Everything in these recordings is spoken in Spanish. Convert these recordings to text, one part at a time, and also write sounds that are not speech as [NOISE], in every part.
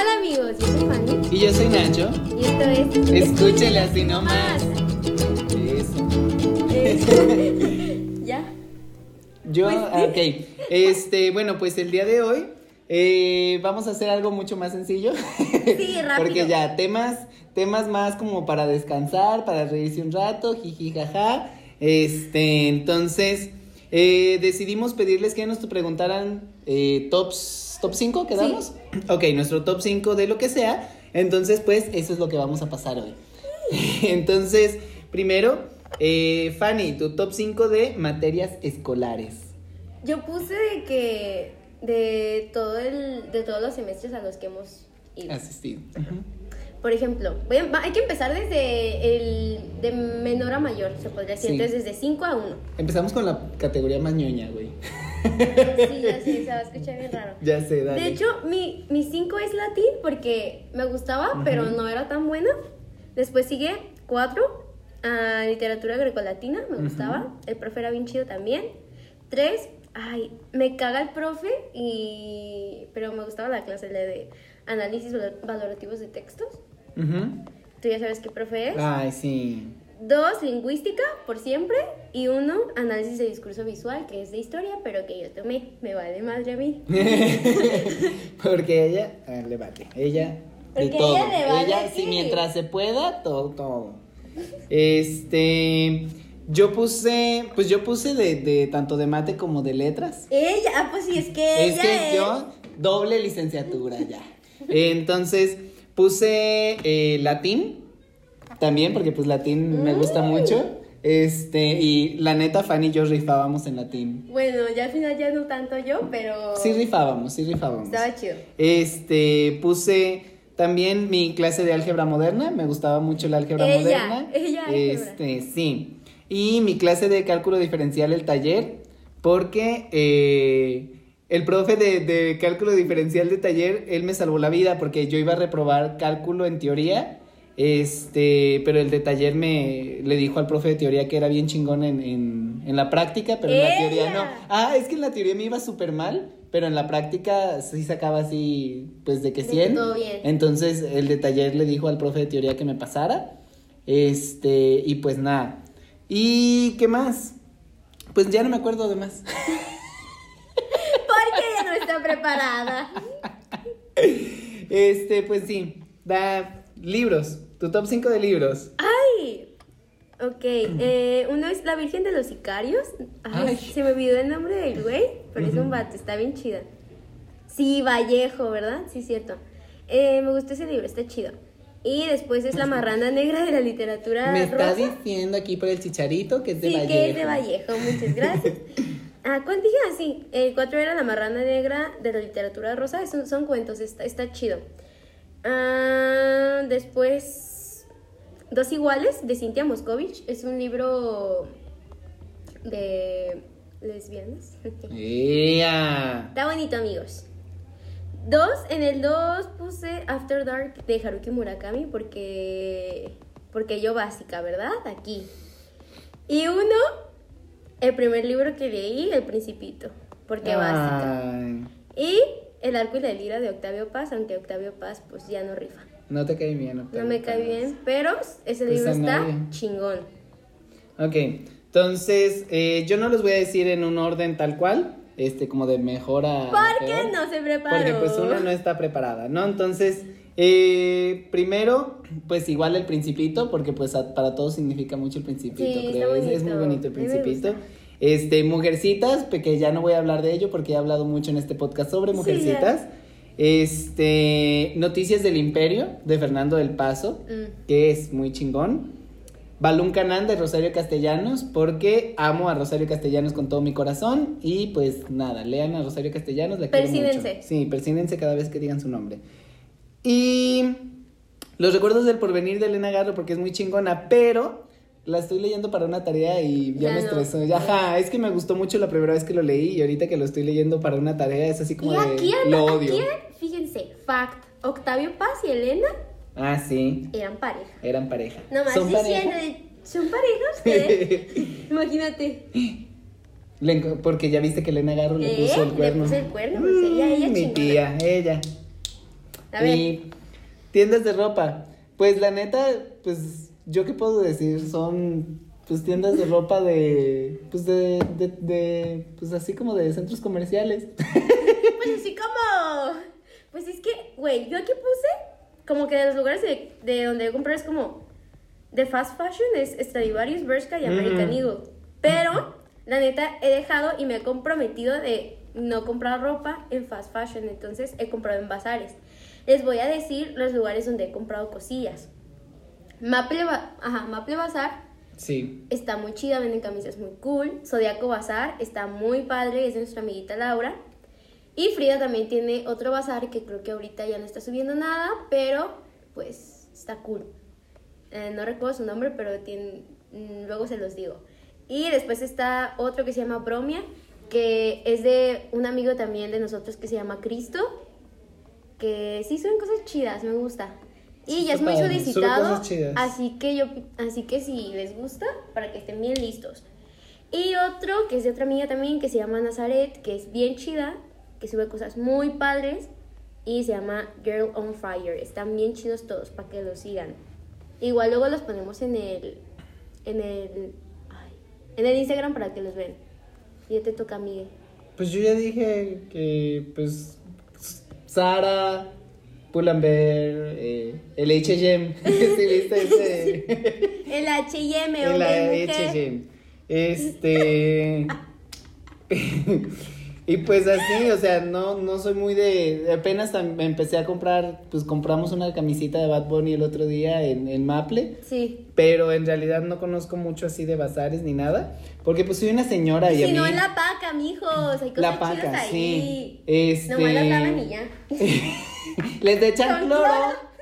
Hola amigos, yo soy Fanny. Y yo soy Nacho. Y esto es. Escúchele así nomás. Eso. Eh, [LAUGHS] ¿Ya? Yo, Pues ok. Este, bueno, pues el día de hoy eh, vamos a hacer algo mucho más sencillo. Sí, [LAUGHS] rápido. Porque ya, temas, temas más como para descansar, para reírse un rato, jiji, jaja. Este, entonces, eh, decidimos pedirles que nos preguntaran eh, tops, top 5, ¿quedamos? [CLEARS THROAT] Ok, nuestro top 5 de lo que sea. Entonces, pues, eso es lo que vamos a pasar hoy. [LAUGHS] Entonces, primero, eh, Fanny, tu top 5 de materias escolares. Yo puse de que. De, todo el, de todos los semestres a los que hemos ido. Asistido. Por ejemplo, voy a- hay que empezar desde el. De menor a mayor, se podría decir. Sí. Entonces, desde 5 a 1. Empezamos con la categoría más ñoña, güey. [LAUGHS] Sí, ya sé, [LAUGHS] se va a escuchar bien raro. Ya sé, dale. De hecho, mi 5 es latín porque me gustaba, pero no era tan buena. Después sigue 4, literatura grecolatina, me gustaba. El profe era bien chido también. 3, ay, me caga el profe, y pero me gustaba la clase la de análisis valor- valorativos de textos. Ujú. Tú ya sabes qué profe es. Ay, sí. 2, lingüística, por siempre. Y 1, análisis de discurso visual, que es de historia, pero que yo tomé. Me vale madre a mí. [LAUGHS] Porque ella le vale. Ella de Porque todo. ella le vale, Ella, si sí. mientras se pueda, todo, todo. Este. Yo puse. Pues yo puse de, de tanto de mate como de letras. Ella, ah, pues sí, es que Es ella que yo, doble licenciatura ya. Entonces, puse eh, latín también, porque pues latín me gusta Mm. mucho. Este, y la neta, Fanny y yo rifábamos en latín. Bueno, ya al final ya no tanto yo, pero Sí rifábamos, sí rifábamos. estaba chido. Este, puse también mi clase de álgebra moderna, me gustaba mucho la álgebra Ella, moderna. ella álgebra. Este, sí. Y mi clase de cálculo diferencial, el taller, porque eh, el profe de, de cálculo diferencial de taller, él me salvó la vida porque yo iba a reprobar cálculo en teoría. Este, pero el de taller me le dijo al profe de teoría que era bien chingón en, en, en la práctica, pero en la teoría no. Ah, es que en la teoría me iba súper mal, pero en la práctica sí sacaba así, pues de que De que 100. todo bien. Entonces el de taller le dijo al profe de teoría que me pasara. Este, y pues nada. ¿Y qué más? Pues ya no me acuerdo de más. Porque ella no está preparada. [LAUGHS] Este, pues sí. Da libros. Tu top 5 de libros. Ay. Ok, eh, uno es La Virgen de los Sicarios. Ay, Ay. se me olvidó el nombre del güey, pero es un vato, está bien chida. Sí, Vallejo, ¿verdad? Sí, cierto. Eh, me gustó ese libro, está chido. Y después es La Marrana Negra de la literatura me está rosa. diciendo aquí por el chicharito que es de sí, Vallejo. que es de Vallejo, muchas gracias. [LAUGHS] ah, ¿cuál dije así? El cuatro era La Marrana Negra de la literatura rosa, son, son cuentos, está, está chido. Ah, después, Dos Iguales de Cintia Moscovich, es un libro de lesbianas. ¡Ea! Está bonito, amigos. Dos, en el 2 puse After Dark de Haruki Murakami porque porque yo básica, ¿verdad? Aquí. Y uno, el primer libro que leí, El Principito, porque básica. Ay, Y El arco y la lira de Octavio Paz, aunque Octavio Paz pues ya no rifa. no te cae bien. No Octavio me cae Paz. bien, pero ese Pues libro está nadie. chingón. Ok, entonces eh, yo no los voy a decir en un orden tal cual, este como de mejor a ¿Por qué no se preparó? Porque pues uno no está preparada, ¿no? Entonces, eh, primero, pues igual el principito, porque pues a- para todos significa mucho el principito, Sí, creo. está Es, es muy bonito. el principito. Este, Mujercitas, que ya no voy a hablar de ello porque he hablado mucho en este podcast sobre Sí, Mujercitas. Este, Noticias del Imperio de Fernando del Paso, Mm. que es muy chingón. Balún Canán de Rosario Castellanos, porque amo a Rosario Castellanos con todo mi corazón. Y pues nada, lean a Rosario Castellanos, la quiero Persínense. mucho. Sí, persínense cada vez que digan su nombre. Y Los recuerdos del porvenir de Elena Garro, porque es muy chingona, pero la estoy leyendo para una tarea y ya, Ya me no. estresó. Ya, ajá, es que me gustó mucho la primera vez que lo leí y ahorita que lo estoy leyendo para una tarea es así como Y de aquí, lo odio. fíjense, fact, Octavio Paz y Elena Ah, sí, eran pareja. eran pareja. No más ¿Son diciendo, pareja? de- ¿son parejas? ¿Qué? [LAUGHS] Imagínate. Le enco- Porque ya viste que Elena Garro le ¿Eh? puso el Le cuerno. puso el cuerno, pues ella, ella Mm, Mi tía, ella. A ver. Y tiendas de ropa. Pues la neta, pues yo qué puedo decir, son pues tiendas de ropa de pues de, de, de pues así como de centros comerciales. [LAUGHS] Pues así como. Pues es que, güey, yo aquí puse como que de los lugares de, de donde yo comprar es como. De fast fashion es Stradivarius, Bershka y American. Eagle. Pero, la neta, he dejado y me he comprometido de no comprar ropa en fast fashion. Entonces, he comprado en bazares. Les voy a decir los lugares donde he comprado cosillas. Maple, Ba- ajá, Maple Bazar Sí. está muy chida, venden camisas muy cool. Zodiaco Bazar está muy padre, es de nuestra amiguita Laura. Y Frida también tiene otro bazar que creo que ahorita ya no está subiendo nada, pero pues está cool. Eh, no recuerdo su nombre, pero tiene, mm, luego se los digo. Y después está otro que se llama Bromia, que es de un amigo también de nosotros que se llama Cristo, que sí suben cosas chidas, me gusta. Y ya es muy padre, solicitado, así que yo, así que si les gusta, para que estén bien listos. Y otro que es de otra amiga también que se llama Nazaret, que es bien chida, que sube cosas muy padres y se llama Girl on Fire. Están bien chidos todos para que los sigan. Igual luego los ponemos en el en el ay, en el Instagram para que los vean. Ya te toca, Miguel. Pues yo ya dije que pues Sara, Pull&Bear, eh, el H&M, [LAUGHS] ¿sí viste ese? El H&M, el. H&M. Este [LAUGHS] y pues así, o sea, no no soy muy de apenas empecé a comprar, pues compramos una camisita de Bad Bunny el otro día en, en Maple. Sí. Pero en realidad no conozco mucho así de bazares ni nada. Porque pues soy una señora y a Si mí. no en la paca, mijos. Hay cosas La paca, chidas sí. ahí. Este- Nomás lavan y ya. [LAUGHS] [LAUGHS] Les echan cloro.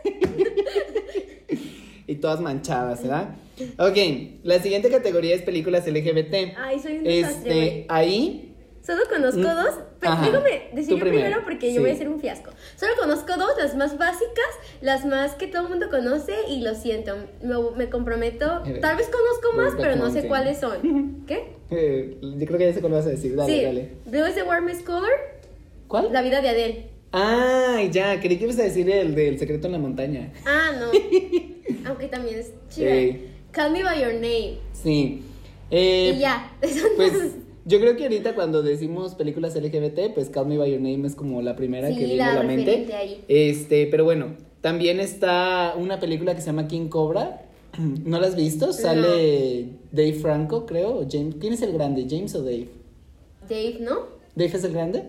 [LAUGHS] y todas manchadas, ¿verdad? Ok, la siguiente categoría es películas LGBT. Ay, soy un desastre. Este, ahí, Solo conozco Mm, dos, pero ajá. déjame decir yo primero, primero, porque sí. yo voy a hacer un fiasco. Solo conozco dos, las más básicas, las más que todo el mundo conoce y lo siento, me, me comprometo, tal vez conozco más, pero no sé cuáles son. [LAUGHS] ¿Qué? eh, yo creo que ya sé cuál vas a decir. Dale, sí, dale. Blue is the warmest color, ¿Cuál? La vida de Adele. Ah, ya, creí que ibas a decir el del secreto en la montaña. Ah, no. [LAUGHS] Aunque también es chida. Sí. Call me by your name. Sí. Eh, y ya. [LAUGHS] Pues yo creo que ahorita cuando decimos películas LGBT, pues Call Me By Your Name es como la primera Sí, que viene a la mente. ahí. Este, pero bueno, también está una película que se llama King Cobra. [CLEARS THROAT] ¿No la has visto? Sale Dave Franco, creo. James. ¿Quién es el grande? ¿James o Dave? Dave, ¿no? ¿Dave es el grande?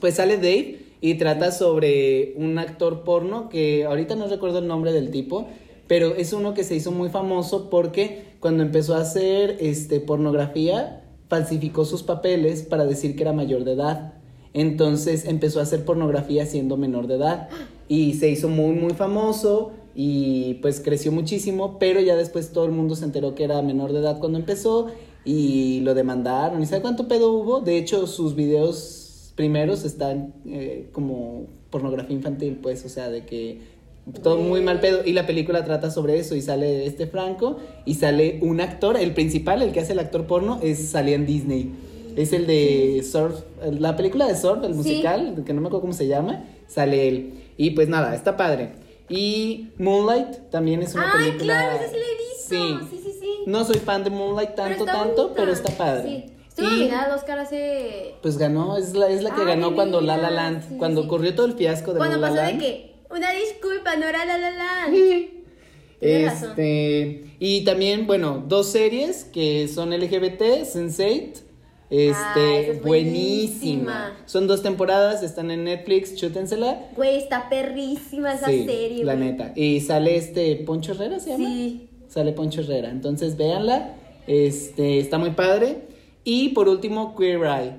Pues sale Dave y trata sobre un actor porno que ahorita no recuerdo el nombre del tipo, pero es uno que se hizo muy famoso porque cuando empezó a hacer este pornografía falsificó sus papeles para decir que era mayor de edad. Entonces empezó a hacer pornografía siendo menor de edad [GASPS] y se hizo muy muy famoso y pues creció muchísimo, pero ya después todo el mundo se enteró que era menor de edad cuando empezó y lo demandaron. ¿Y sabe cuánto pedo hubo? De hecho, sus videos primeros están eh, como pornografía infantil, pues, o sea, de que todo muy mal pedo. Y la película trata sobre eso y sale este Franco y sale un actor, el principal, el que hace el actor porno, es salía en Disney. Es el de Surf, la película de Surf, el Sí. musical, que no me acuerdo cómo se llama, sale él. Y pues nada, está padre. Y Moonlight también es una Ay, película. claro, esa sí la he visto. Sí, sí, sí. No soy fan de Moonlight tanto, tanto, bonita. pero está padre. Sí. Estuvo nominada al Oscar hace. Pues ganó, es la, es la que Ay, ganó cuando La La veras, Land, sí, cuando sí. ocurrió todo el fiasco de Cuando La La pasó de Land. que. Una disculpa, no era la la la. [LAUGHS] Tienes razón. Este, y también, bueno, dos series que son LGBT, Sense8, este, Ah, es buenísima. buenísima. Son dos temporadas, están en Netflix, chútensela. Güey, está perrísima esa sí, serie. la güey. neta. Y sale este Poncho Herrera, ¿se llama? Sí. Sale Poncho Herrera. Entonces, véanla. Este, está muy padre. Y por último, Queer Eye.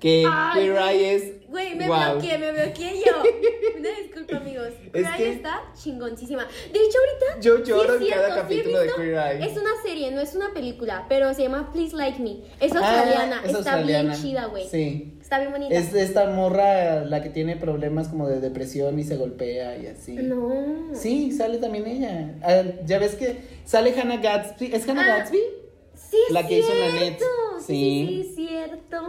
Que Ay, Queer. Eye es. Güey, me guau. bloqueé, me bloqueé yo. [LAUGHS] Una disculpa, amigos. Es Queer Eye que- está chingoncísima. De hecho, ahorita. Yo lloro sí en es cada cierto, capítulo de Queer Eye. Es una serie, no es una película, pero se llama Please Like Me. Es Ah, australiana. es está australiana. bien chida, güey. Sí. Está bien bonita. Es esta morra la que tiene problemas como de depresión y se golpea y así. No. Sí, sale también ella. Ah, ya ves que sale Hannah Gatsby. ¿Es Hannah Ah, Gatsby? Sí, es La que hizo cierto. Nanette. Sí, sí, es cierto.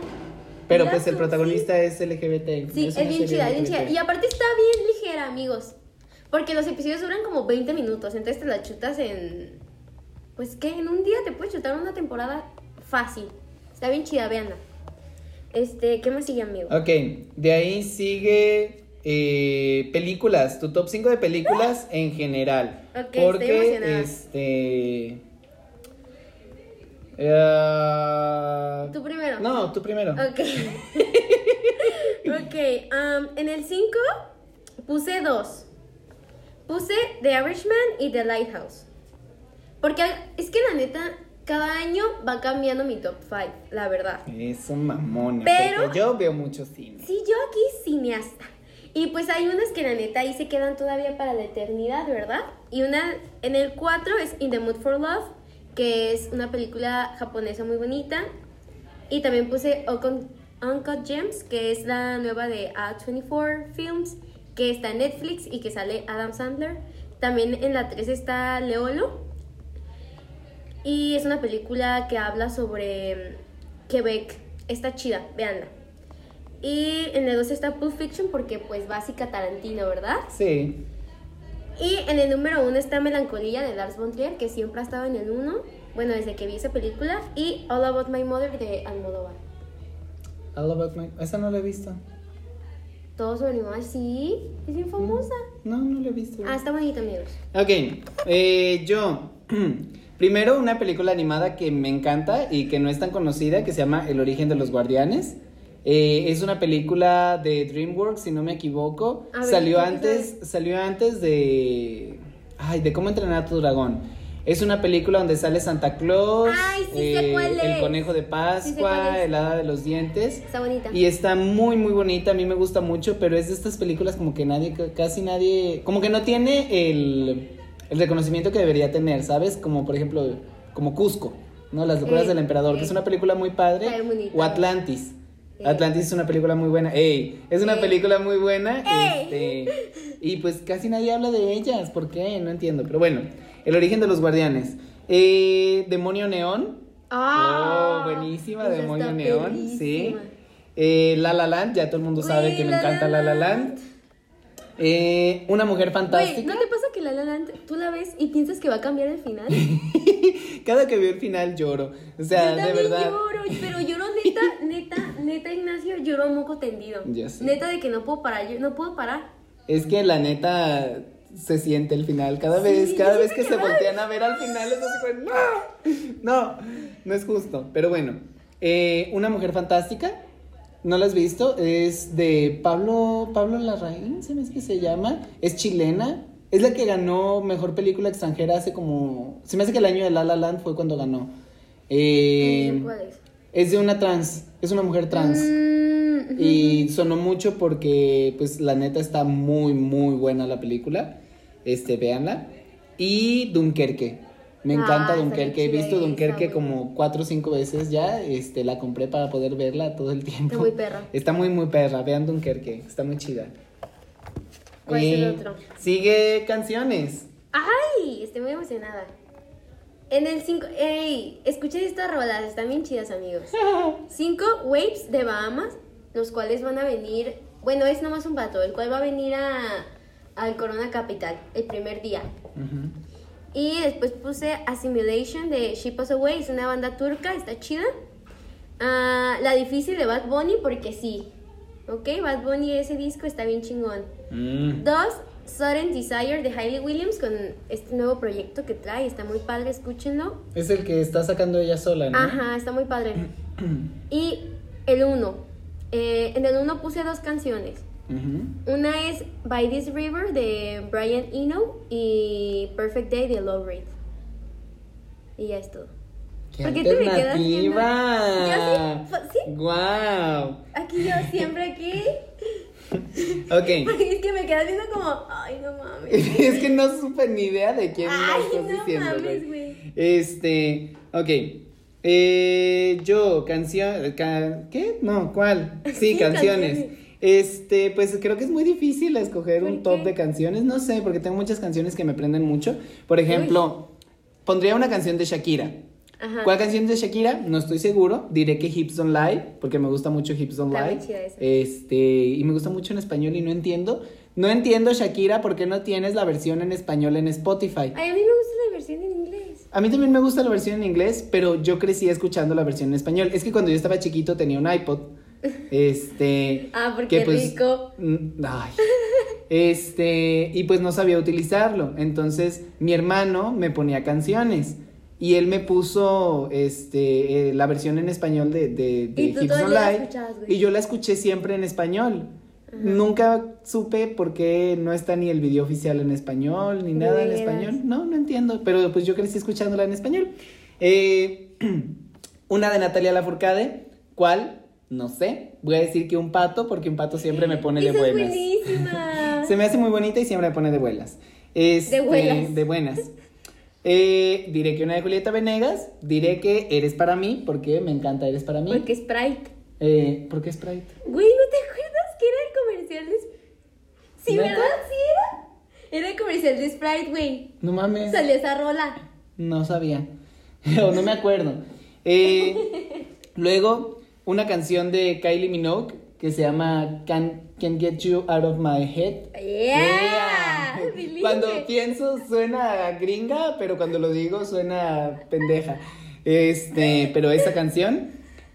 Pero Mira pues el protagonista es LGBT. Sí, es es bien chida, bien LGBT. chida. Y aparte está bien ligera, amigos. Porque los episodios duran como 20 minutos, entonces te la chutas en... Pues que en un día te puedes chutar una temporada fácil. Está bien chida, véanla. Este, ¿qué más sigue, amigo? Ok, de ahí sigue eh, películas, tu top 5 de películas en general. Ok, estoy porque emocionada. este eh, Tú primero. No, tú primero. Ok. ok, um, en el 5 puse dos. Puse The Irishman y The Lighthouse. Porque es que la neta, cada año va cambiando mi top 5, la verdad. Eso mamona, Pero- yo veo mucho cine. Sí, yo aquí cineasta. Y pues hay unas que la neta ahí se quedan todavía para la eternidad, ¿verdad? Y una en el 4 es In the Mood for Love, que es una película japonesa muy bonita. Y también puse Uncut Gems, que es la nueva de A24 Films, que está en Netflix y que sale Adam Sandler. También en la 3 está Leolo. Y es una película que habla sobre Quebec. Está chida, véanla. Y en el 2 está Pulp Fiction porque pues básica Tarantino, ¿verdad? Sí. Y en el número 1 está Melancolía de Lars von Trier, que siempre ha estado en el 1, bueno, desde que vi esa película. Y All About My Mother de Almodóvar. All About My... Esa no la he visto. Todo sobre mi mamá, sí, es bien famosa. No, no la he visto. Ah, está bonita, amigos. Ok, eh, yo. [CLEARS THROAT] Primero, una película animada que me encanta y que no es tan conocida, que se llama El origen de los guardianes. Eh, es una película de DreamWorks, si no me equivoco. Ver, salió ¿de qué antes, salió antes de. Ay, de cómo entrenar a tu dragón. Es una película donde sale Santa Claus, Ay, sí cuál el conejo de Pascua, el hada de los dientes. Está bonita. Y está muy, muy bonita, a mí me gusta mucho, pero es de estas películas como que nadie, casi nadie, como que no tiene el, el reconocimiento que debería tener, ¿sabes? Como por ejemplo, como Cusco, ¿no? Las locuras Eh, del emperador, que eh. es una película muy padre. O Atlantis. Eh. Atlantis es una película muy buena. ¡Ey! Es una película muy buena. Este, y pues casi nadie habla de ellas. ¿Por qué? No entiendo. Pero bueno, El origen de los guardianes. Eh, Demonio Neón. Ah, oh, buenísima, Demonio Neón. Sí. Eh, La La Land, ya todo el mundo sabe que me La encanta La La La Land. Land. Eh, una mujer fantástica. ¿no te pasa que La La Land tú la ves y piensas que va a cambiar el final? [LAUGHS] Cada que veo el final lloro. O sea, Yo de también verdad. lloro, pero lloro neta, [LAUGHS] neta, neta, Ignacio, lloro moco tendido. Ya sé. Neta de que no puedo parar, yo no puedo parar. Es que la neta se siente el final. Cada Sí, vez, cada vez que se voltean a ver al final es no, [LAUGHS] no, no es justo. Pero bueno, eh, una mujer fantástica. ¿No la has visto? Es de Pablo, Pablo Larraín, se me hace que se llama. Es chilena. Es la que ganó mejor película extranjera hace como. Se me hace que el año de La La Land fue cuando ganó. Eh, ¿Cuál es? es de una trans. Es una mujer trans. Mm. Y sonó mucho porque, pues, la neta está muy, muy buena la película. Este, véanla. Y Dunkerque. Me Ah, encanta bien Dunkerque. He visto Dunkerque como cuatro o cinco veces ya. Este, la compré para poder verla todo el tiempo. Está muy perra. Está muy, muy perra. Vean Dunkerque. Está muy chida. ¿Cuál es el otro? Sigue canciones. ¡Ay! Estoy muy emocionada. En el 5. ¡Ey! Escuchen estas rolas, están bien chidas, amigos. [LAUGHS] 5 Waves de Bahamas, los cuales van a venir. Bueno, es nomás un vato, el cual va a venir a, al Corona Capital el primer día. Y después puse Assimilation de She Us Away, es una banda turca, está chida. Ah, la difícil de Bad Bunny, porque sí. Ok, Bad Bunny, ese disco está bien chingón. Mm. Dos, Sudden Desire de Hailey Williams con este nuevo proyecto que trae, está muy padre, escúchenlo. Es el que está sacando ella sola, ¿no? Ajá, está muy padre. [CLEARS THROAT] Y el uno, eh, en el uno puse dos canciones. Una es By This River de Brian Eno y Perfect Day de Low Reed. Y ya es todo. ¡Qué ¿Por qué te me quedas viendo? Yo sí, sí. ¡Guau! Aquí yo, siempre aquí. [LAUGHS] Ok. [LAUGHS] Porque es que me quedas viendo como, ay, no mames. [LAUGHS] es que no supe ni idea de quién Ay, me estás no diciendo, mames, güey. Este, ok. Eh, yo, canción, ca- ¿qué? No, ¿cuál? Sí, Sí, canciones. canciones. Este, pues creo que es muy difícil escoger un ¿Por top qué? de canciones, no sé, porque tengo muchas canciones que me prenden mucho. Por ejemplo, pondría una canción de Shakira. Ajá. ¿Cuál canción de Shakira? No estoy seguro. Diré que Hips Don't Lie, porque me gusta mucho Hips Don't Lie. Este, y me gusta mucho en español y no entiendo. No entiendo, Shakira, por qué no tienes la versión en español en Spotify. Ay, a mí me gusta la versión en inglés. A mí también me gusta la versión en inglés, pero yo crecí escuchando la versión en español. Es que cuando yo estaba chiquito tenía un iPod. [LAUGHS] Este. Ah, porque que, pues, rico. mm, Ay. Este. Y pues no sabía utilizarlo. Entonces, mi hermano me ponía canciones. Y él me puso este, eh, la versión en español de, de, de Y tú Hips la güey. Y yo la escuché siempre en español. Nunca supe por qué no está ni el video oficial en español, ni nada en español. No, no entiendo. Pero pues yo crecí escuchándola en español. Eh, [CLEARS THROAT] una de Natalia Lafourcade. ¿Cuál? No sé. Voy a decir que un pato, porque un pato siempre me pone de Esa es buenas. buenísima. [LAUGHS] Se me hace muy bonita y siempre me pone de buenas. Este, De buenas. de buenas. Eh, diré que una de Julieta Venegas. Diré que Eres para mí, porque me encanta Eres para mí. Porque Sprite. Eh, ¿Por qué Sprite? Güey, ¿no te acuerdas que era el comercial de Sí, ¿Neta? ¿verdad? Sí era. Era el comercial de Sprite, güey. No mames. Salía esa rola. No sabía. [LAUGHS] o no me acuerdo. Eh, [LAUGHS] luego, una canción de Kylie Minogue que se llama Can, Can Get You Out of My Head. Yeah. [LAUGHS] Cuando pienso suena gringa, pero cuando lo digo suena pendeja. Este, [LAUGHS] pero esa canción.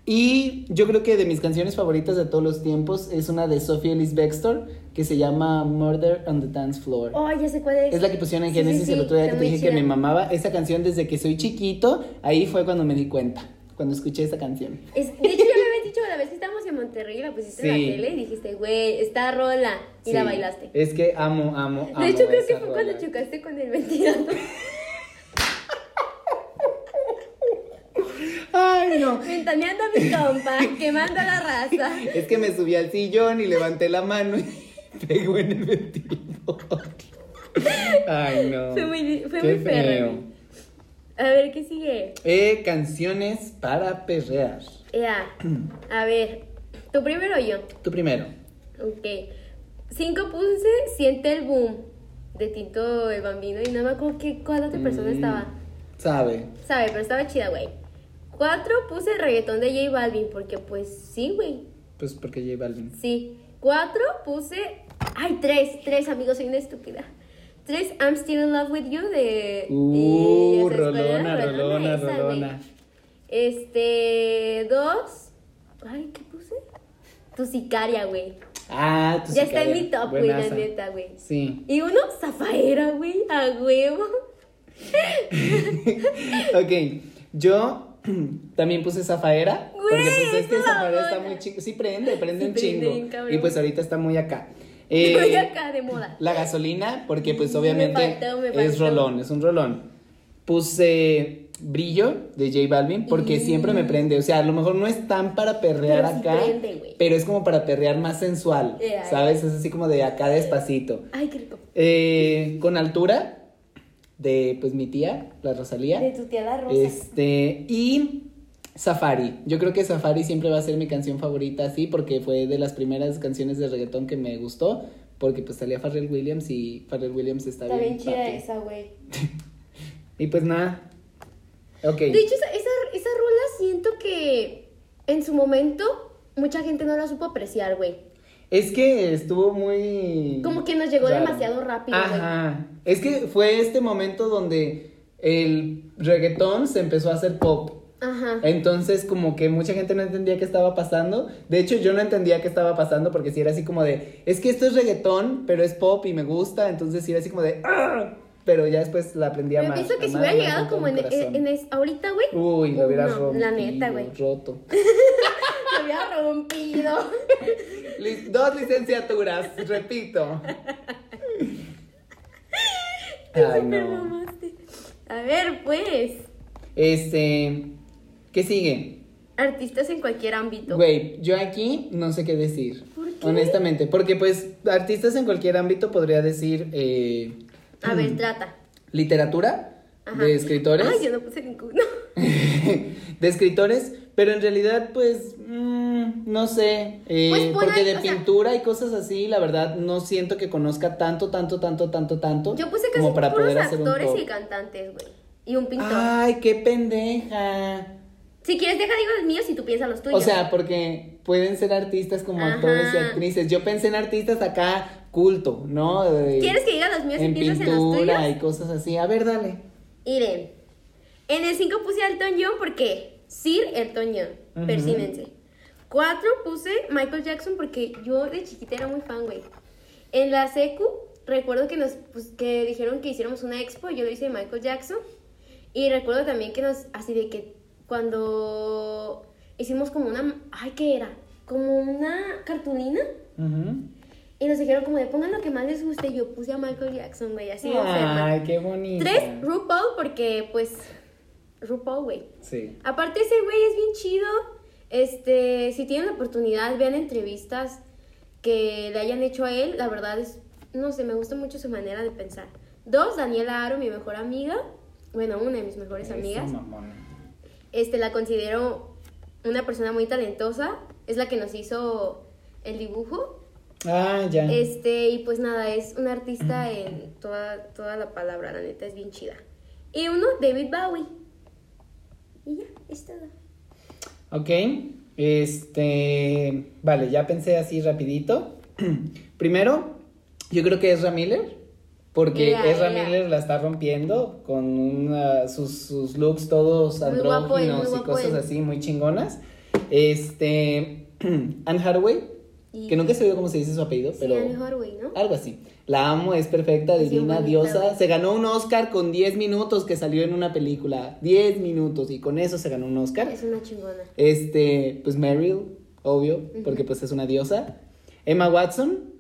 Y yo creo que de mis canciones favoritas de todos los tiempos es una de Sophie Ellis Bextor que se llama Murder on the Dance Floor. Oh, ya sé cuál es. Es la que pusieron en Sí, Genesis sí, el otro día que te dije que me mamaba. Esa canción desde que soy chiquito, ahí fue cuando me di cuenta, cuando escuché esa canción. Es- de hecho, dicho la vez que estábamos en Monterrey y la pusiste en la tele y dijiste, güey, está rola. Y la bailaste. Es que amo, amo, amo. De hecho, creo que fue rola. cuando chocaste con el ventilador. Ay, no. Ventaneando a mi compa, quemando a la raza. Es que me subí al sillón y levanté la mano y [LAUGHS] pegó en el ventilador. Ay, no. Fue muy, fue Qué muy perro. feo. A ver, ¿qué sigue? Eh, canciones para perrear. Ya. A ver, tú primero o yo. Tú primero. Ok. Cinco puse Siente el Boom de Tito el Bambino y no me acuerdo qué, cuál otra persona Mm. estaba. Sabe. Sabe, pero estaba chida, güey. Cuatro puse reggaetón de J Balvin porque pues sí, güey. Pues porque J Balvin. Sí. Cuatro puse... Ay, tres, tres, amigos, soy una estúpida. Tres, I'm Still in Love with You de... Uh, rolona, rolona, rolona. Este, dos... Ay, ¿qué puse? Tu sicaria, güey. Ah, tu Ya está en mi top, güey, la neta, güey. Sí. Y uno, Zafaera, güey, a huevo. [LAUGHS] Ok, yo [CLEARS THROAT] también puse Zafaera. Güey, porque pues es que Zafaera está muy chico. Sí, prende, prende Sí, un prende chingo. cabrón. Y pues ahorita está muy acá. [LAUGHS] Eh, acá de moda. la gasolina, porque pues Me obviamente faltó, me es faltó. rolón, es un rolón. Puse Brillo de J Balvin porque siempre me prende. O sea, a lo mejor no es tan para perrear Pero sí acá, prende, pero es como para perrear más sensual. Yeah. ¿Sabes? Es así como de acá despacito. Ay, qué rico. Eh, con altura de pues mi tía, la Rosalía. De tu tía la rosa. Este, y Safari. Yo creo que Safari siempre va a ser mi canción favorita, así, porque fue de las primeras canciones de reggaetón que me gustó. Porque pues salía Pharrell Williams y Pharrell Williams está, Está bien bien. chida papi. esa, güey. [LAUGHS] Y pues nada. De hecho, esa, esa, esa rola siento que en su momento mucha gente no la supo apreciar, güey. Es que estuvo muy. Como que nos llegó raro. demasiado rápido, güey. Ajá. Es que fue este momento donde el reggaetón se empezó a hacer pop. Ajá. Entonces, como que mucha gente no entendía qué estaba pasando. De hecho, yo no entendía qué estaba pasando porque si era así como de, es que esto es reggaetón, pero es pop y me gusta. Entonces, sí era así como de, ¡ah! Pero ya después la aprendí a Pero más. pienso que si amar hubiera llegado como en, en, en es- ahorita, güey. Uy, lo hubiera no, roto. La neta, güey. Roto. [LAUGHS] Lo hubiera rompido. Dos licenciaturas, repito. [LAUGHS] Ay, no. A ver, pues. Este, ¿qué sigue? Artistas en cualquier ámbito. Güey, yo aquí no sé qué decir. ¿Por qué? Honestamente, porque pues artistas en cualquier ámbito podría decir eh, A ver, trata. literatura Ajá. de escritores, Ay, yo no puse ninguno. [LAUGHS] de escritores, pero en realidad pues mm, no sé, eh, Pues porque ahí, de sea- pintura y cosas así, la verdad no siento que conozca tanto, tanto, tanto, tanto, tanto Yo puse casi como para puros poder hacer un actores y cantantes, güey. y un pintor. Ay, qué pendeja. Si quieres, deja digo los míos y tú piensas los tuyos. O sea, porque pueden ser artistas como Ajá. actores y actrices. Yo pensé en artistas acá culto, ¿no? De- ¿Quieres que diga los míos y en piensas en los tuyos? y cosas así. A ver, dale. Miren, en el 5 puse a Elton John porque Sir Elton John, Ujú. persínense. 4 puse Michael Jackson porque yo de chiquita era muy fan, güey. En la secu, recuerdo que nos pues, que dijeron que hiciéramos una expo, yo lo hice de Michael Jackson. Y recuerdo también que nos, así de que cuando hicimos como una, ay, ¿qué era? Como una cartulina. Ujú. Y nos dijeron como de pongan lo que más les guste. Y yo puse a Michael Jackson, güey, así. Ay, qué bonito. Tres, RuPaul, porque pues RuPaul, güey. Sí. Aparte ese güey es bien chido. Este, si tienen la oportunidad, vean entrevistas que le hayan hecho a él. La verdad es, no sé, me gusta mucho su manera de pensar. Dos, Daniela Aro, mi mejor amiga. Bueno, una de mis mejores Esa amigas. mamona. Este, la considero una persona muy talentosa. Es la que nos hizo el dibujo. Ah, ya. Este, y pues nada, es una artista en toda, toda la palabra, la neta es bien chida. Y uno, David Bowie. Y ya, es todo. Ok. Este. Vale, ya pensé así rapidito. [CLEARS THROAT] Primero, yo creo que Ezra Miller. Porque Ea, Ezra. Miller la está rompiendo con una- sus, sus looks todos andróginos y cosas él. así muy chingonas. Este. [CLEARS THROAT] Anne Hathaway. Y- Que nunca he sabido cómo se dice su apellido, Sí, pero. Anne Hathaway, ¿no? Algo así. La amo, es perfecta, divina, diosa. Se ganó un Oscar con 10 minutos que salió en una película. 10 minutos y con eso se ganó un Oscar. Es una chingona. Este, pues Meryl, obvio, porque pues es una diosa. Emma Watson,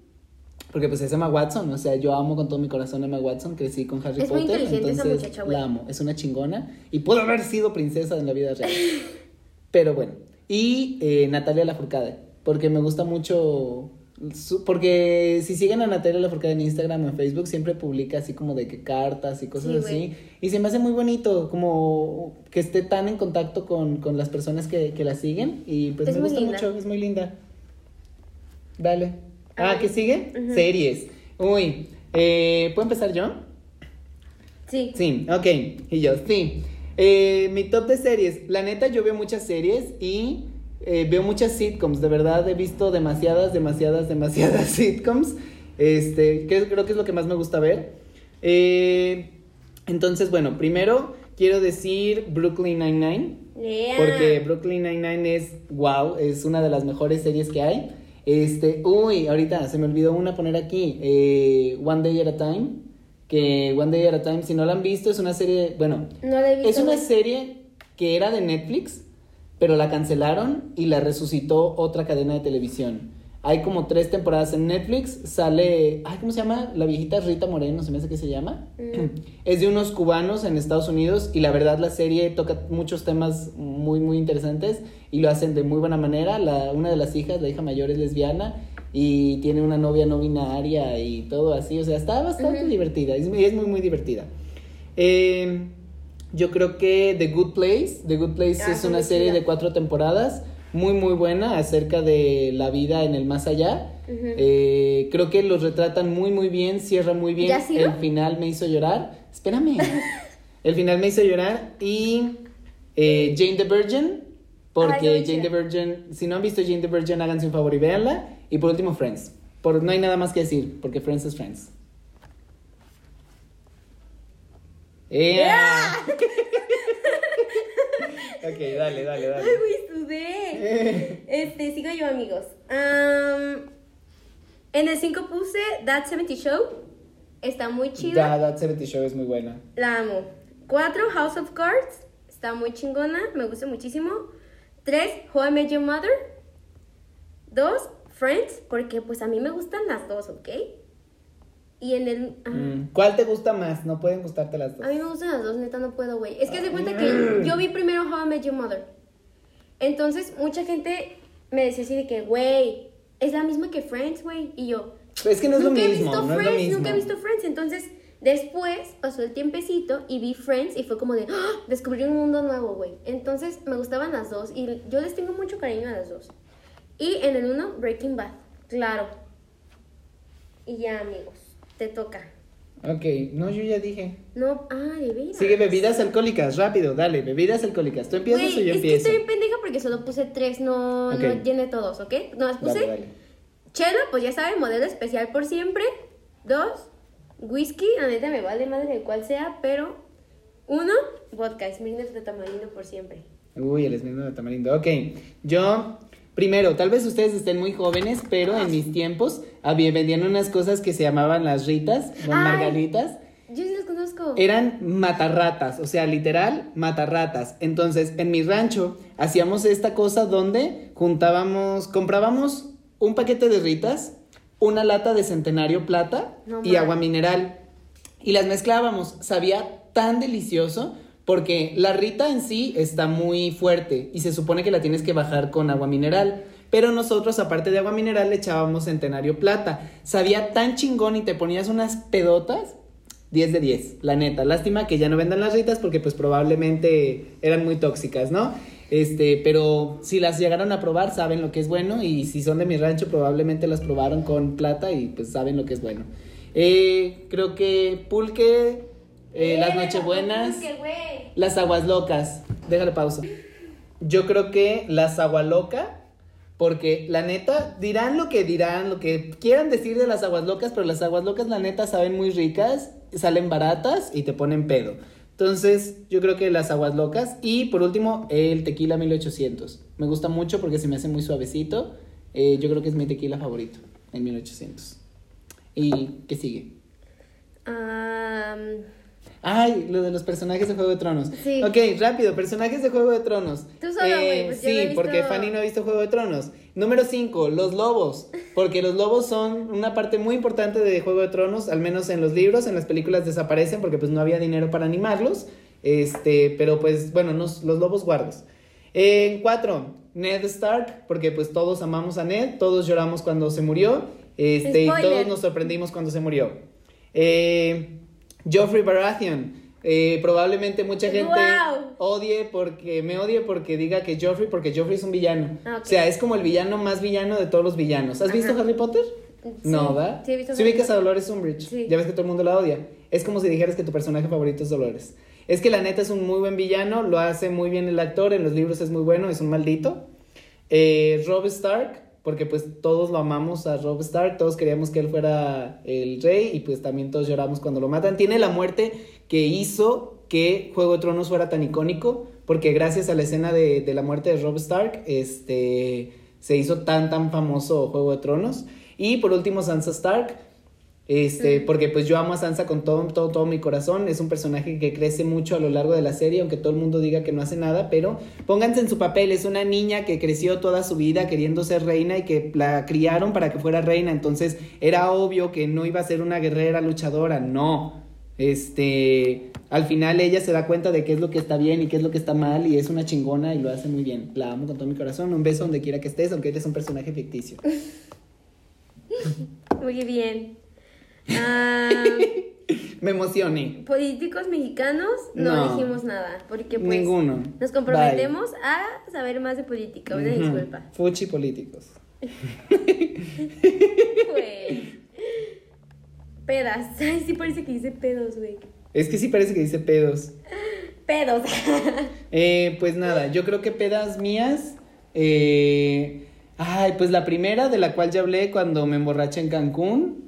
porque pues es Emma Watson, o sea, yo amo con todo mi corazón a Emma Watson, crecí con Harry Es muy Potter, esa entonces muchacha, güey. la amo, es una chingona y pudo haber sido princesa en la vida real. Pero bueno, y eh, Natalia Lafourcade, porque me gusta mucho porque si siguen a Natalia Lafourcade en Instagram o en Facebook siempre publica así como de que cartas y cosas Sí, así y se me hace muy bonito como que esté tan en contacto con, con las personas que, que la siguen y pues Es me muy gusta linda. mucho, es muy linda. Dale. Ah. ¿qué sigue? Ujú. Series. Uy, eh, ¿puedo empezar yo? Sí. Sí, ok. Y yo, sí. Eh, mi top de series. La neta, yo veo muchas series y eh, veo muchas sitcoms. De verdad, he visto demasiadas, demasiadas, demasiadas [LAUGHS] sitcoms. Este, que creo que es lo que más me gusta ver. Eh, entonces, bueno, primero quiero decir Brooklyn Nine-Nine. Yeah. Porque Brooklyn Nine-Nine es wow, es una de las mejores series que hay. Este, uy, ahorita se me olvidó una poner aquí, eh, One Day at a Time, que One Day at a Time, si no la han visto, es una serie, bueno, No la he visto. es una serie que era de Netflix, pero la cancelaron y la resucitó otra cadena de televisión. Hay como tres temporadas en Netflix, sale, ay, ¿cómo se llama? La viejita Rita Moreno, se me hace que se llama. Mm. Es de unos cubanos en Estados Unidos y la verdad la serie toca muchos temas muy muy interesantes y lo hacen de muy buena manera. La, una de las hijas, la hija mayor es lesbiana y tiene una novia no binaria y todo así, o sea, está bastante divertida, es, es muy muy divertida. Eh, yo creo que The Good Place, The Good Place Ah, es una serie de cuatro temporadas, muy muy buena acerca de la vida en el más allá. Eh, creo que los retratan muy muy bien, cierra muy bien. El final me hizo llorar. Espérame. [LAUGHS] El final me hizo llorar y eh, Jane the Virgin, porque Ay, Jane the Virgin, si no han visto Jane the Virgin, háganse un favor y véanla. Y por último Friends. Por, no hay nada más que decir, porque Friends es Friends. ¡Ea! [LAUGHS] ok, dale, dale, Ay, dale. güey, sudé. Este, sigo yo, amigos. Am, en el 5 puse That 70 Show. Está muy Ya, chida. That 70 Show es muy buena. La amo. 4, House of Cards. Está muy chingona. Me gusta muchísimo. 3, How I Met Your Mother. 2, Friends. Porque pues a mí me gustan las dos, ¿ok? Y en el... ah, Mm, ¿Cuál te gusta más? No pueden gustarte las dos. A mí me gustan las dos, neta, no puedo, güey. Es que se cuenta que yo vi primero How I Met Your Mother. Entonces, mucha gente me decía así de que, güey, es la misma que Friends, güey. Y yo, Es que no es lo nunca he mismo, visto no es Friends, lo mismo. nunca he visto Friends. Entonces, después pasó el tiempecito y vi Friends y fue como de, ¡Ah! descubrí un mundo nuevo, güey. Entonces, me gustaban las dos y yo les tengo mucho cariño a las dos. Y en el uno, Breaking Bad, claro. Y ya, amigos, te toca. Ok, no, yo ya dije. No, ah, veras. Sigue bebidas alcohólicas, rápido, dale, bebidas alcohólicas. ¿Tú empiezas Güey, o yo es que empiezo? estoy bien pendeja porque solo puse tres, no, Ok. no tiene todos, ¿ok? No, puse Dale, dale. chela, pues ya saben, modelo especial por siempre. Dos, whisky, la neta me vale madre de cuál sea, pero uno, vodka, Smirnoff de tamarindo por siempre. Uy, el esmirno de tamarindo. Ok, yo, primero, tal vez ustedes estén muy jóvenes, pero en mis tiempos había, vendían unas cosas que se llamaban las ritas, las Ay. margaritas. Yo sí los conozco. Eran matarratas, o sea, literal, matarratas. Entonces, en mi rancho hacíamos esta cosa donde juntábamos, comprábamos un paquete de ritas, una lata de centenario plata No y agua mineral. Y las mezclábamos. Sabía tan delicioso porque la rita en sí está muy fuerte y se supone que la tienes que bajar con agua mineral. Pero nosotros, aparte de agua mineral, le echábamos centenario plata. Sabía tan chingón y te ponías unas pedotas 10 de 10, la neta. Lástima que ya no vendan las ritas porque pues probablemente eran muy tóxicas, ¿no? Este, pero si las llegaron a probar, saben lo que es bueno y si son de mi rancho, probablemente las probaron con plata y pues saben lo que es bueno. Eh, creo que pulque, eh, las nochebuenas, las aguas locas. Déjale pausa. Yo creo que las aguas loca, porque la neta, dirán lo que dirán, lo que quieran decir de las aguas locas, pero las aguas locas, la neta, saben muy ricas, salen baratas y te ponen pedo. Entonces, yo creo que las aguas locas. Y por último, el tequila 1800. Me gusta mucho porque se me hace muy suavecito. Eh, yo creo que es mi tequila favorito, el 1800. ¿Y qué sigue? Ay, lo de los personajes de Juego de Tronos. Sí. Ok, rápido, personajes de Juego de Tronos. Tú solo, güey, pues sí, visto- porque Fanny no ha visto Juego de Tronos. Número 5, los lobos. Porque los lobos son una parte muy importante de Juego de Tronos, al menos en los libros, en las películas desaparecen porque pues no había dinero para animarlos. Este, pero pues bueno, nos- los lobos guardos. En 4, Ned Stark, porque pues todos amamos a Ned, todos lloramos cuando se murió, este, y todos nos sorprendimos cuando se murió. Eh, Joffrey Baratheon. eh, probablemente mucha gente odie porque me odie porque diga que Joffrey porque Joffrey es un villano. Ah. O sea, es como el villano más villano de todos los villanos. ¿Has visto. Harry Potter? Sí, no, ¿verdad? sí he visto Si ubicas a. Dolores Umbridge. Sí. Ya ves que todo el mundo la odia. Es como si dijeras que tu personaje favorito es Dolores. Es que la neta es un muy buen villano, lo hace muy bien el actor, en los libros es muy bueno, es un maldito. Eh, Rob Stark, porque pues todos lo amamos a Rob Stark, todos queríamos que él fuera el rey y pues también todos lloramos cuando lo matan. Tiene la muerte que hizo que Juego de Tronos fuera tan icónico, porque gracias a la escena de, de la muerte de Rob Stark, este, se hizo tan tan famoso Juego de Tronos. Y por último Sansa Stark, este, porque pues yo amo a Sansa con todo, todo, todo mi corazón. Es un personaje que crece mucho a lo largo de la serie, aunque todo el mundo diga que no hace nada, pero pónganse en su papel. Es una niña que creció toda su vida queriendo ser reina y que la criaron para que fuera reina. Entonces era obvio que no iba a ser una guerrera luchadora. No. Este, al final ella se da cuenta de qué es lo que está bien y qué es lo que está mal y es una chingona y lo hace muy bien. La amo con todo mi corazón. Un beso donde quiera que estés, aunque eres un personaje ficticio. [LAUGHS] Muy bien. Ah, [LAUGHS] Me emocioné. políticos mexicanos no, No. dijimos nada, porque pues Ninguno. nos comprometemos a saber más de política. Una disculpa. Fuchi políticos. Güey. [LAUGHS] Pedas. Ay, sí parece que dice pedos, güey. Es que sí parece que dice pedos. Pedos. [LAUGHS] Eh, pues nada, yo creo que pedas mías. eh, ay, pues la primera de la cual ya hablé cuando me emborraché en Cancún.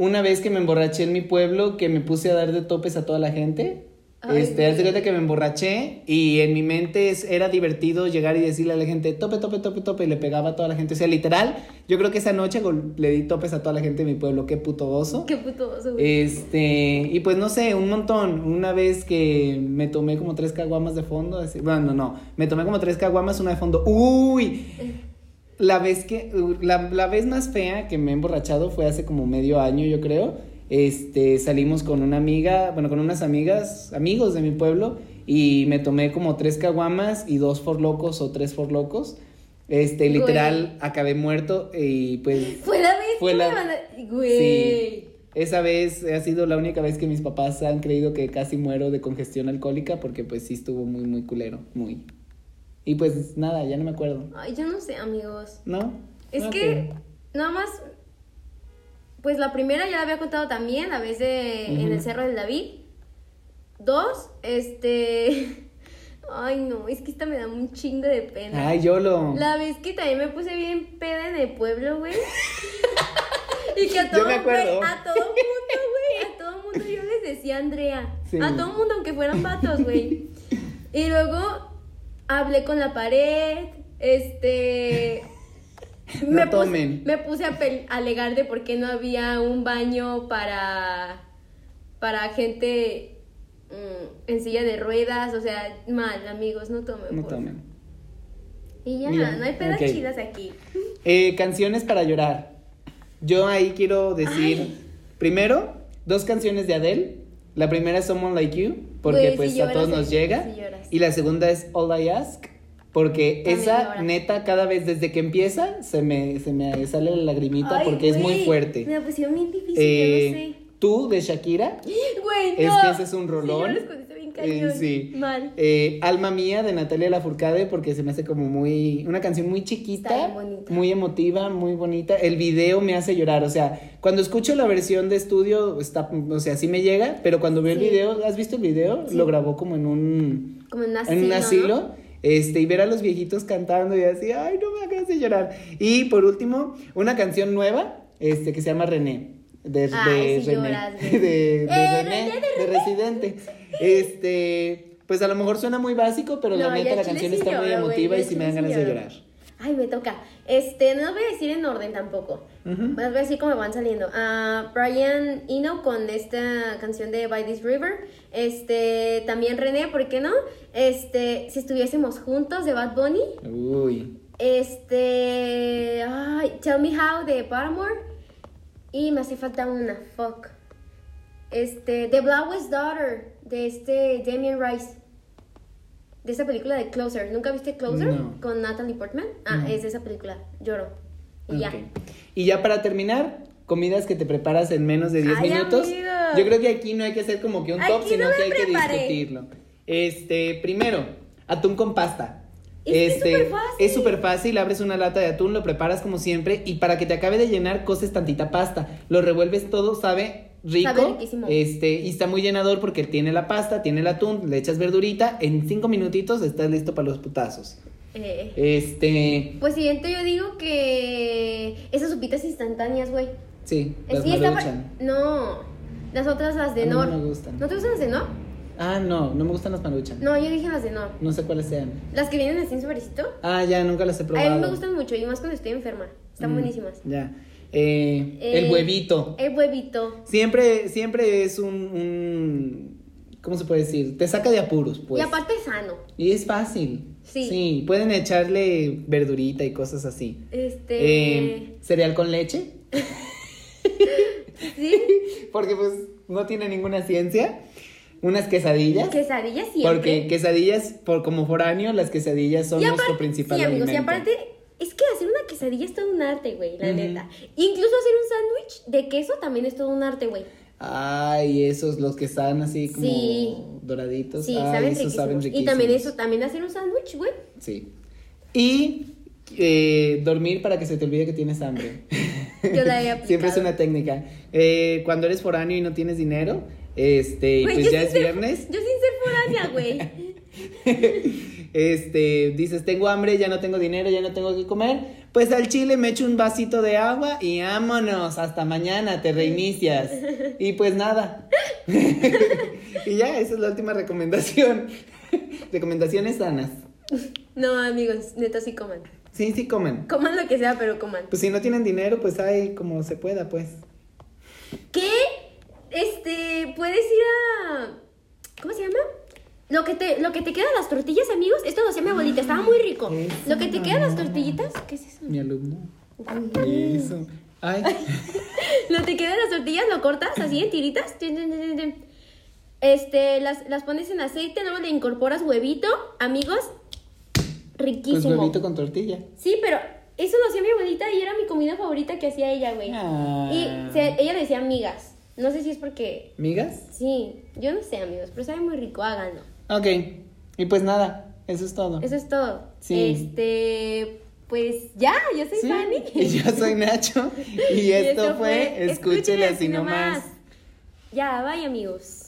Una vez que me emborraché en mi pueblo, que me puse a dar de topes a toda la gente. Ay, este, haz de cuenta que me emborraché y en mi mente es- era divertido llegar y decirle a la gente tope, tope, tope, tope y le pegaba a toda la gente. O sea, literal, yo creo que esa noche le di topes a toda la gente de mi pueblo. Qué puto oso. Qué puto oso, güey. Este, y pues no sé, un montón. Una vez que me tomé como tres caguamas de fondo, así, bueno, no, no, me tomé como tres caguamas, una de fondo. Uy, la vez que, la, la vez más fea que me he emborrachado fue hace como medio año, yo creo. Este, salimos con una amiga, bueno, con unas amigas, amigos de mi pueblo, y me tomé como tres caguamas y dos forlocos o tres forlocos. Este, Güey. literal, acabé muerto y pues Fue la vez fue que la- me Güey. Sí. Esa vez ha sido la única vez que mis papás han creído que casi muero de congestión alcohólica porque pues sí estuvo muy, muy culero, muy. Y pues nada, ya no me acuerdo. Ay, yo no sé, amigos. ¿No? Es que nada más pues la primera ya la había contado también, la vez de en el Cerro del David. Dos, este... [LAUGHS] Ay, no, es que esta me da un chingo de pena. Ay, yo lo. La vez que también me puse bien peda en el pueblo, güey. [LAUGHS] y que a todo, me acuerdo. a todo mundo, [LAUGHS] güey, a todo mundo yo les decía Andrea. Sí. A todo mundo, aunque fueran patos, güey. Y luego hablé con la pared, este... [LAUGHS] No puse, tomen. me puse a alegar de por qué no había un baño para, para gente mm, en silla de ruedas, o sea, mal, amigos, no tomen. No por tomen. Y ya, Mira, no hay pedas chidas aquí. Eh, canciones para llorar. Yo ahí quiero decir, Ay. primero, dos canciones de Adele. La primera es Someone Like You, porque pues si a todos nos sí, llega. y la segunda es All I Ask, porque También esa neta cada vez desde que empieza se me, se me sale la lagrimita Ay, porque es muy fuerte. Me la pusieron bien difícil, Eh, Tú de Shakira, yo no. Güey, es que ese es un rolón. Sí, cuando está bien Eh, cañón. sí. Mal. Eh, Alma Mía de Natalia Lafourcade porque se me hace como muy una canción muy chiquita, bonita. muy emotiva, muy bonita. El video me hace llorar, o sea, cuando escucho la versión de estudio está, o sea, sí me llega, pero cuando veo Sí. el video, ¿has visto el video? Sí. Lo grabó como en un Como en un asilo. en un ¿no? asilo. Este, y ver a los viejitos cantando y así, ay, no me hagas de llorar. Y por último, una canción nueva, este, que se llama René. De, Ay, de René. [LAUGHS] de, de Eh, René, René, de Residente. Este, pues a lo mejor suena muy básico, pero la No, neta ya la canción sí está muy lloro, emotiva y sí me dan ganas de llorar. Ay, me toca. Este, no los voy a decir en orden tampoco. Ujú. Las voy a decir como van saliendo. Ah, Brian Eno con esta canción de By This River. Este, también René, ¿por qué no? Este, si estuviésemos juntos de Bad Bunny. Uy. Este, ay, Tell Me How de Paramore. Y me hace falta una, fuck. Este, The Blowest Daughter de este Damien Rice. De esa película de Closer. ¿Nunca viste Closer? No. Con Natalie Portman. Ah, No. es de esa película. Lloro. Y ya. Y ya para terminar, comidas que te preparas en menos de 10 Ay, minutos. amigo. Yo creo que aquí no hay que hacer como que un top, Aquí sino no que hay que discutirlo. Este, primero, atún con pasta. Es este, superfácil. es súper fácil, abres una lata de atún, lo preparas como siempre y para que te acabe de llenar coces tantita pasta, lo revuelves todo, sabe rico, Sabe riquísimo. este y está muy llenador porque tiene la pasta, tiene el atún, le echas verdurita, en cinco minutitos estás listo para los putazos. Eh, Este, pues siguiente yo digo que esas sopitas instantáneas, güey. sí, Es las sí, está. No, las otras las de Nor. no me gustan. ¿No te gustan las de Nor? Ah, no, no me gustan las maruchan. No, yo dije las de Nor. No sé cuáles sean. Las que vienen así en su sobrecito. Ah, ya, nunca las he A probado. mí me gustan mucho y más cuando estoy enferma. Están Mm, buenísimas. Ya. Eh, Eh, el huevito. El huevito. Siempre, siempre es un, un- ¿Cómo se puede decir? Te saca de apuros, pues. Y aparte es sano. Y es fácil. Sí. pueden echarle verdurita y cosas así. Este. Eh, cereal con leche. [LAUGHS] sí. [LAUGHS] Porque pues no tiene ninguna ciencia. Unas quesadillas. Quesadillas siempre. Porque quesadillas, por como foráneo, las quesadillas son Y nuestro principal sí, amigos, alimento. y aparte, es que hacer una quesadilla es todo un arte, güey, la neta. Incluso hacer un sándwich de queso también es todo un arte, güey. Ay, esos, los que están así como Sí. doraditos. Sí, Ay, saben esos riquísimos. saben Y riquísimos. también eso, también hacer un sándwich, güey. Sí. Y eh, dormir para que se te olvide que tienes hambre. Yo la he aplicado. [LAUGHS] Siempre es una técnica. Eh, cuando eres foráneo y no tienes dinero, este, y pues ya es ser- viernes, Yo sin ser foránea, güey. [LAUGHS] este, dices, tengo hambre, ya no tengo dinero, ya no tengo que comer, pues al chile me echo un vasito de agua y vámonos, hasta mañana, te reinicias. Y pues nada. [LAUGHS] y ya, esa es la última recomendación. [LAUGHS] Recomendaciones sanas. No, amigos, neta, sí coman. Sí, sí comen. Coman lo que sea, pero coman. Pues si no tienen dinero, pues hay como se pueda, pues. ¿Qué? Este, puedes ir a. ¿Cómo se llama? Lo que te, lo que te quedan las tortillas, amigos. Esto lo hacía mi abuelita, estaba muy rico. Eso, Lo que te quedan las tortillitas. ¿Qué es eso? Mi alumno. Uy. Eso. Ay. [LAUGHS] Lo que te quedan las tortillas, lo cortas así en tiritas. Este, las, las pones en aceite, luego le incorporas huevito, amigos. Pues Riquísimo. huevito con tortilla. Sí, pero eso lo hacía mi abuelita y era mi comida favorita que hacía ella, güey. Ah. Y se- ella le decía migas. No sé si es porque. ¿Migas? Sí, yo no sé, amigos, pero sabe muy rico, háganlo. Ok. Y pues nada, eso es todo. Eso es todo. Sí. Este. Pues ya, yo soy Sí, Fanny. [LAUGHS] Y yo soy Nacho. [LAUGHS] Y, esto, fue Escúchele así nomás. Ya, bye amigos.